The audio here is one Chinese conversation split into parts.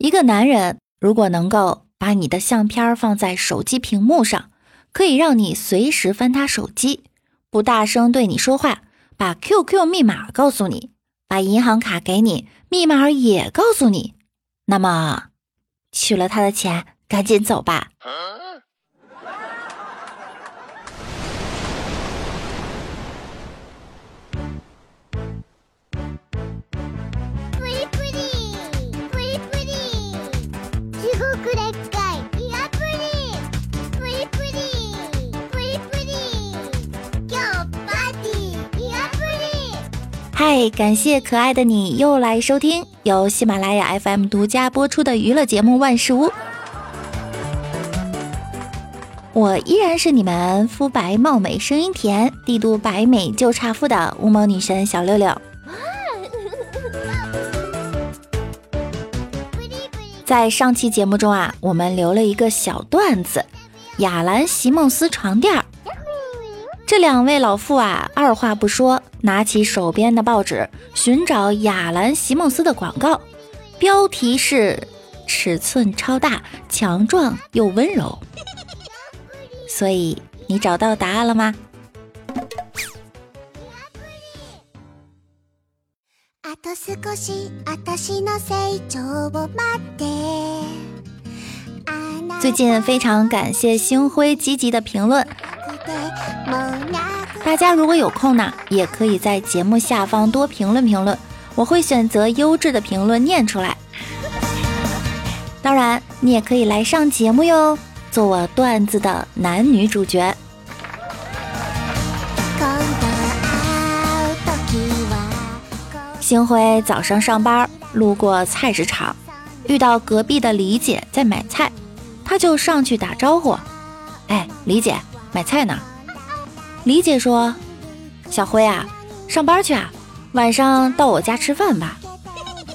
一个男人如果能够把你的相片放在手机屏幕上，可以让你随时翻他手机，不大声对你说话，把 QQ 密码告诉你，把银行卡给你，密码也告诉你，那么取了他的钱，赶紧走吧。嗨，感谢可爱的你又来收听由喜马拉雅 FM 独家播出的娱乐节目《万事屋》。我依然是你们肤白貌美、声音甜、帝都白美就差富的乌毛女神小六六。在上期节目中啊，我们留了一个小段子：雅兰席梦思床垫儿。这两位老妇啊，二话不说，拿起手边的报纸，寻找雅兰席梦思的广告，标题是“尺寸超大，强壮又温柔”。所以你找到答案了吗？最近非常感谢星辉积极的评论。大家如果有空呢，也可以在节目下方多评论评论，我会选择优质的评论念出来。当然，你也可以来上节目哟，做我段子的男女主角。星辉早上上班，路过菜市场，遇到隔壁的李姐在买菜，他就上去打招呼：“哎，李姐。”买菜呢，李姐说：“小辉啊，上班去啊，晚上到我家吃饭吧。”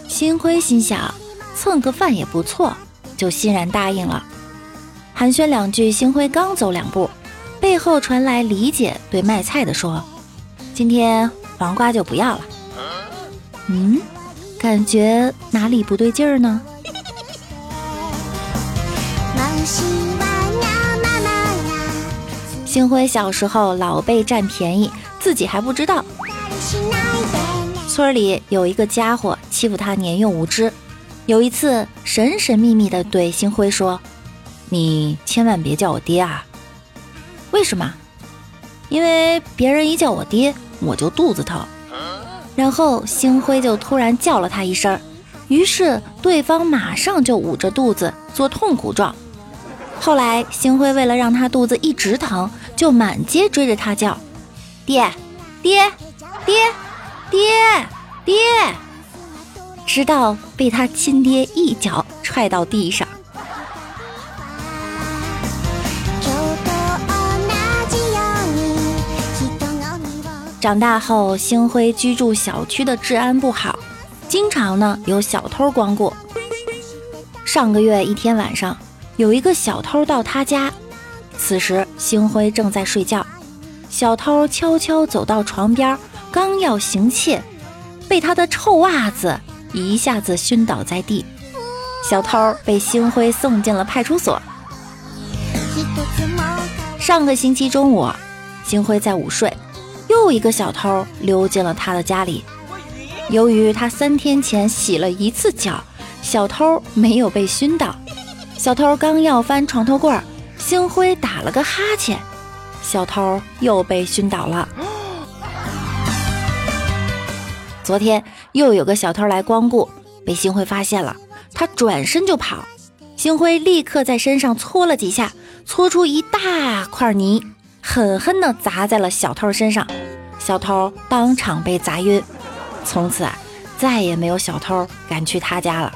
星辉心想，蹭个饭也不错，就欣然答应了。寒暄两句，星辉刚走两步，背后传来李姐对卖菜的说：“今天黄瓜就不要了。”嗯，感觉哪里不对劲儿呢？星辉小时候老被占便宜，自己还不知道。村里有一个家伙欺负他年幼无知，有一次神神秘秘的对星辉说：“你千万别叫我爹啊！”为什么？因为别人一叫我爹，我就肚子疼。然后星辉就突然叫了他一声，于是对方马上就捂着肚子做痛苦状。后来星辉为了让他肚子一直疼。就满街追着他叫，爹，爹，爹，爹，爹，直到被他亲爹一脚踹到地上。长大后，星辉居住小区的治安不好，经常呢有小偷光顾。上个月一天晚上，有一个小偷到他家。此时，星辉正在睡觉，小偷悄悄走到床边，刚要行窃，被他的臭袜子一下子熏倒在地。小偷被星辉送进了派出所。上个星期中午，星辉在午睡，又一个小偷溜进了他的家里。由于他三天前洗了一次脚，小偷没有被熏倒。小偷刚要翻床头柜。星辉打了个哈欠，小偷又被熏倒了。昨天又有个小偷来光顾，被星辉发现了，他转身就跑。星辉立刻在身上搓了几下，搓出一大块泥，狠狠地砸在了小偷身上，小偷当场被砸晕。从此啊，再也没有小偷敢去他家了。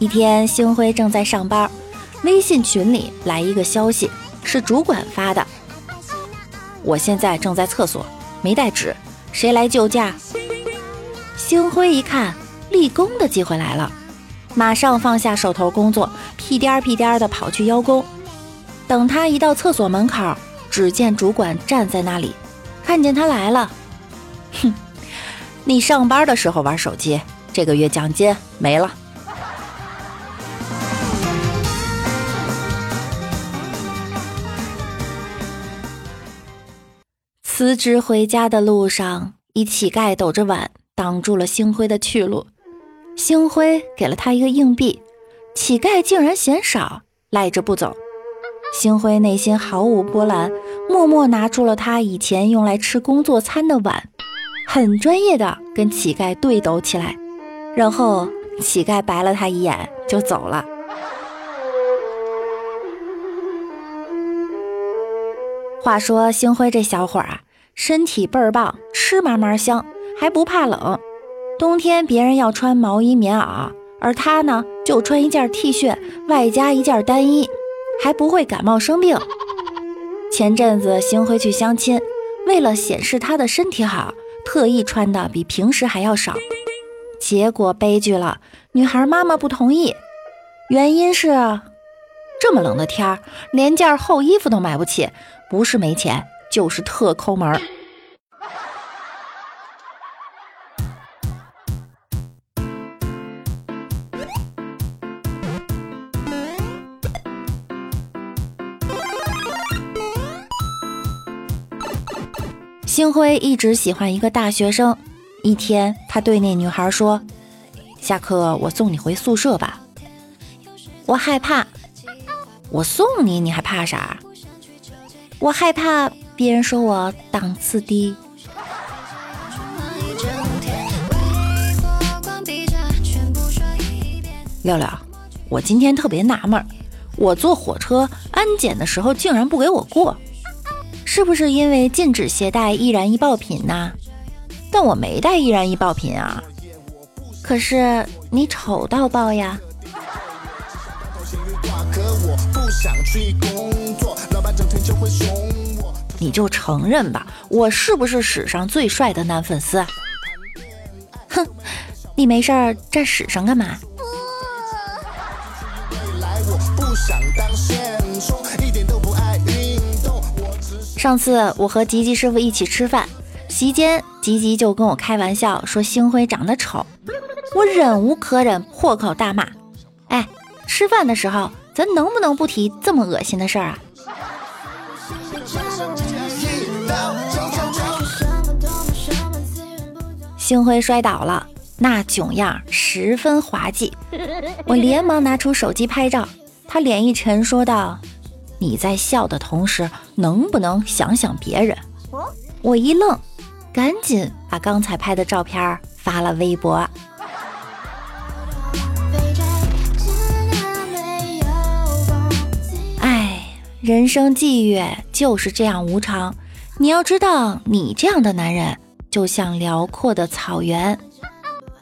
一天，星辉正在上班，微信群里来一个消息，是主管发的。我现在正在厕所，没带纸，谁来救驾？星辉一看，立功的机会来了，马上放下手头工作，屁颠屁颠的跑去邀功。等他一到厕所门口，只见主管站在那里，看见他来了，哼，你上班的时候玩手机，这个月奖金没了。辞职回家的路上，一乞丐抖着碗挡住了星辉的去路。星辉给了他一个硬币，乞丐竟然嫌少，赖着不走。星辉内心毫无波澜，默默拿出了他以前用来吃工作餐的碗，很专业的跟乞丐对斗起来。然后乞丐白了他一眼就走了。话说星辉这小伙啊。身体倍儿棒，吃嘛嘛香，还不怕冷。冬天别人要穿毛衣棉袄，而他呢就穿一件 T 恤，外加一件单衣，还不会感冒生病。前阵子星辉去相亲，为了显示他的身体好，特意穿的比平时还要少。结果悲剧了，女孩妈妈不同意，原因是这么冷的天儿，连件厚衣服都买不起，不是没钱。就是特抠门儿。星辉一直喜欢一个大学生。一天，他对那女孩说：“下课我送你回宿舍吧。”我害怕。我送你，你还怕啥？我害怕。别人说我档次低。廖廖，我今天特别纳闷，我坐火车安检的时候竟然不给我过，是不是因为禁止携带易燃易爆品呢？但我没带易燃易爆品啊。可是你丑到爆呀！你就承认吧，我是不是史上最帅的男粉丝？哼，你没事儿站史上干嘛？上次我和吉吉师傅一起吃饭，席间吉吉就跟我开玩笑说星辉长得丑，我忍无可忍，破口大骂。哎，吃饭的时候咱能不能不提这么恶心的事儿啊？星辉摔倒了，那囧样十分滑稽。我连忙拿出手机拍照，他脸一沉，说道：“你在笑的同时，能不能想想别人？”我一愣，赶紧把刚才拍的照片发了微博。哎，人生际遇就是这样无常。你要知道，你这样的男人。就像辽阔的草原，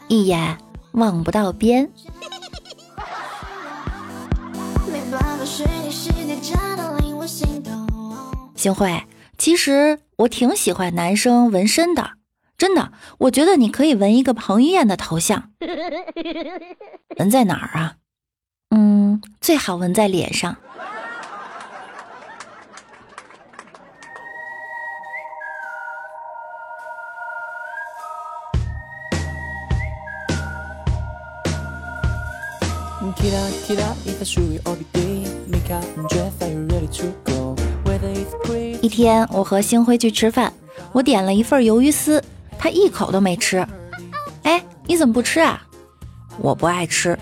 一眼望不到边。星慧，其实我挺喜欢男生纹身的，真的，我觉得你可以纹一个彭于晏的头像。纹在哪儿啊？嗯，最好纹在脸上。一天，我和星辉去吃饭，我点了一份鱿鱼丝，他一口都没吃。哎，你怎么不吃啊？我不爱吃。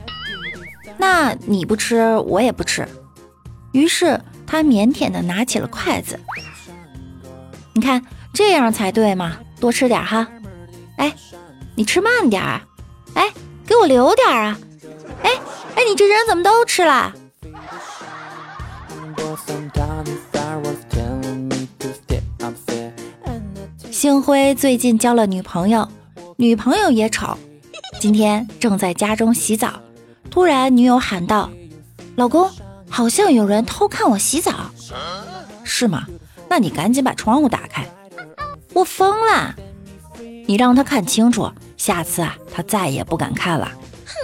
那你不吃，我也不吃。于是他腼腆的拿起了筷子。你看这样才对嘛，多吃点哈。哎，你吃慢点儿。哎，给我留点啊。哎。哎，你这人怎么都吃了？星辉最近交了女朋友，女朋友也丑。今天正在家中洗澡，突然女友喊道：“老公，好像有人偷看我洗澡，是吗？那你赶紧把窗户打开。”我疯了！你让他看清楚，下次啊，他再也不敢看了。哼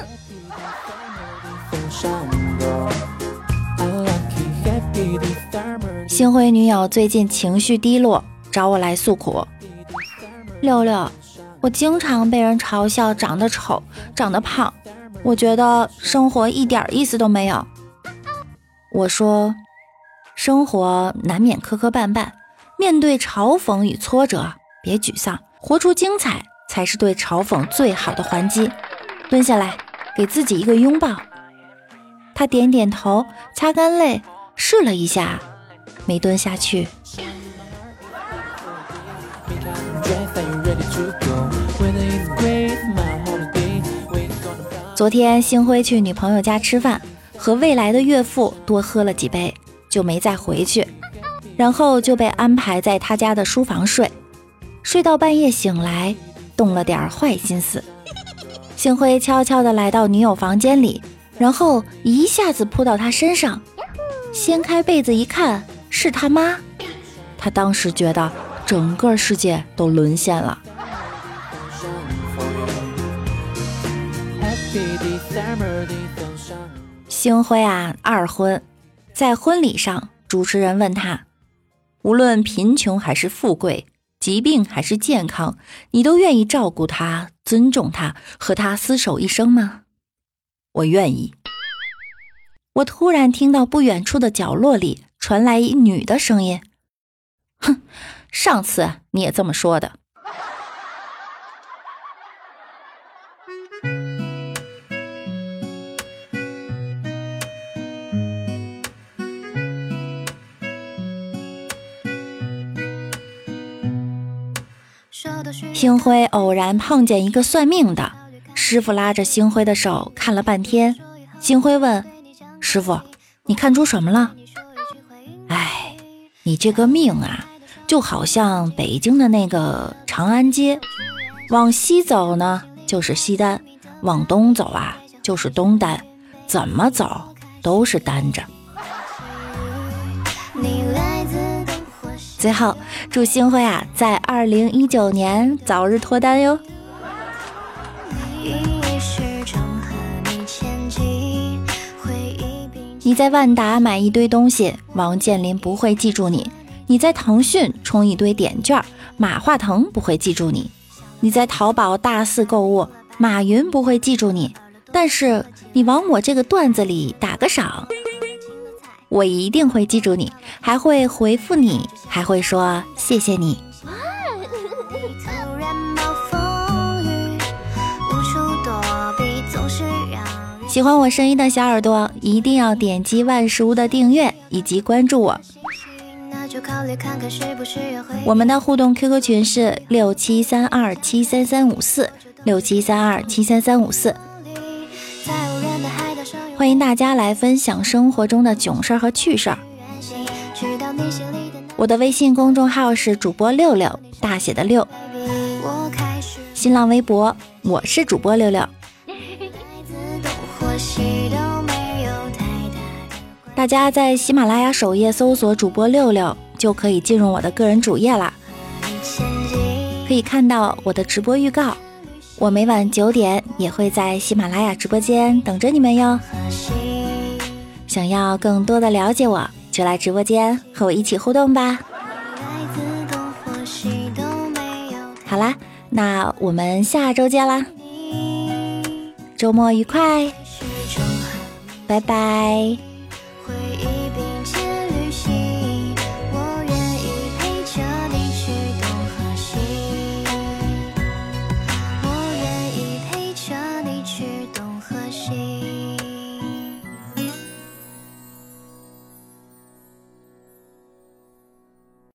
星辉女友最近情绪低落，找我来诉苦。六六，我经常被人嘲笑长得丑、长得胖，我觉得生活一点意思都没有。我说，生活难免磕磕绊绊，面对嘲讽与挫折，别沮丧，活出精彩才是对嘲讽最好的还击。蹲下来，给自己一个拥抱。他点点头，擦干泪，试了一下，没蹲下去。昨天星辉去女朋友家吃饭。和未来的岳父多喝了几杯，就没再回去，然后就被安排在他家的书房睡，睡到半夜醒来，动了点坏心思。星辉悄悄地来到女友房间里，然后一下子扑到她身上，掀开被子一看，是他妈。他当时觉得整个世界都沦陷了。星辉啊，二婚，在婚礼上，主持人问他：“无论贫穷还是富贵，疾病还是健康，你都愿意照顾他、尊重他、和他厮守一生吗？”我愿意。我突然听到不远处的角落里传来一女的声音：“哼，上次你也这么说的。”星辉偶然碰见一个算命的师傅，拉着星辉的手看了半天。星辉问师傅：“你看出什么了？”“哎，你这个命啊，就好像北京的那个长安街，往西走呢就是西单，往东走啊就是东单，怎么走都是单着。”最后，祝星辉啊，在二零一九年早日脱单哟！你在万达买一堆东西，王健林不会记住你；你在腾讯充一堆点券，马化腾不会记住你；你在淘宝大肆购物，马云不会记住你。但是你往我这个段子里打个赏。我一定会记住你，还会回复你，还会说谢谢你。喜欢我声音的小耳朵，一定要点击万事屋的订阅以及关注我。我们的互动 QQ 群是六七三二七三三五四六七三二七三三五四。欢迎大家来分享生活中的囧事儿和趣事儿。我的微信公众号是主播六六，大写的六。新浪微博我是主播六六。大家在喜马拉雅首页搜索主播六六，就可以进入我的个人主页啦，可以看到我的直播预告。我每晚九点也会在喜马拉雅直播间等着你们哟。想要更多的了解我，就来直播间和我一起互动吧。好啦，那我们下周见啦，周末愉快，拜拜。回忆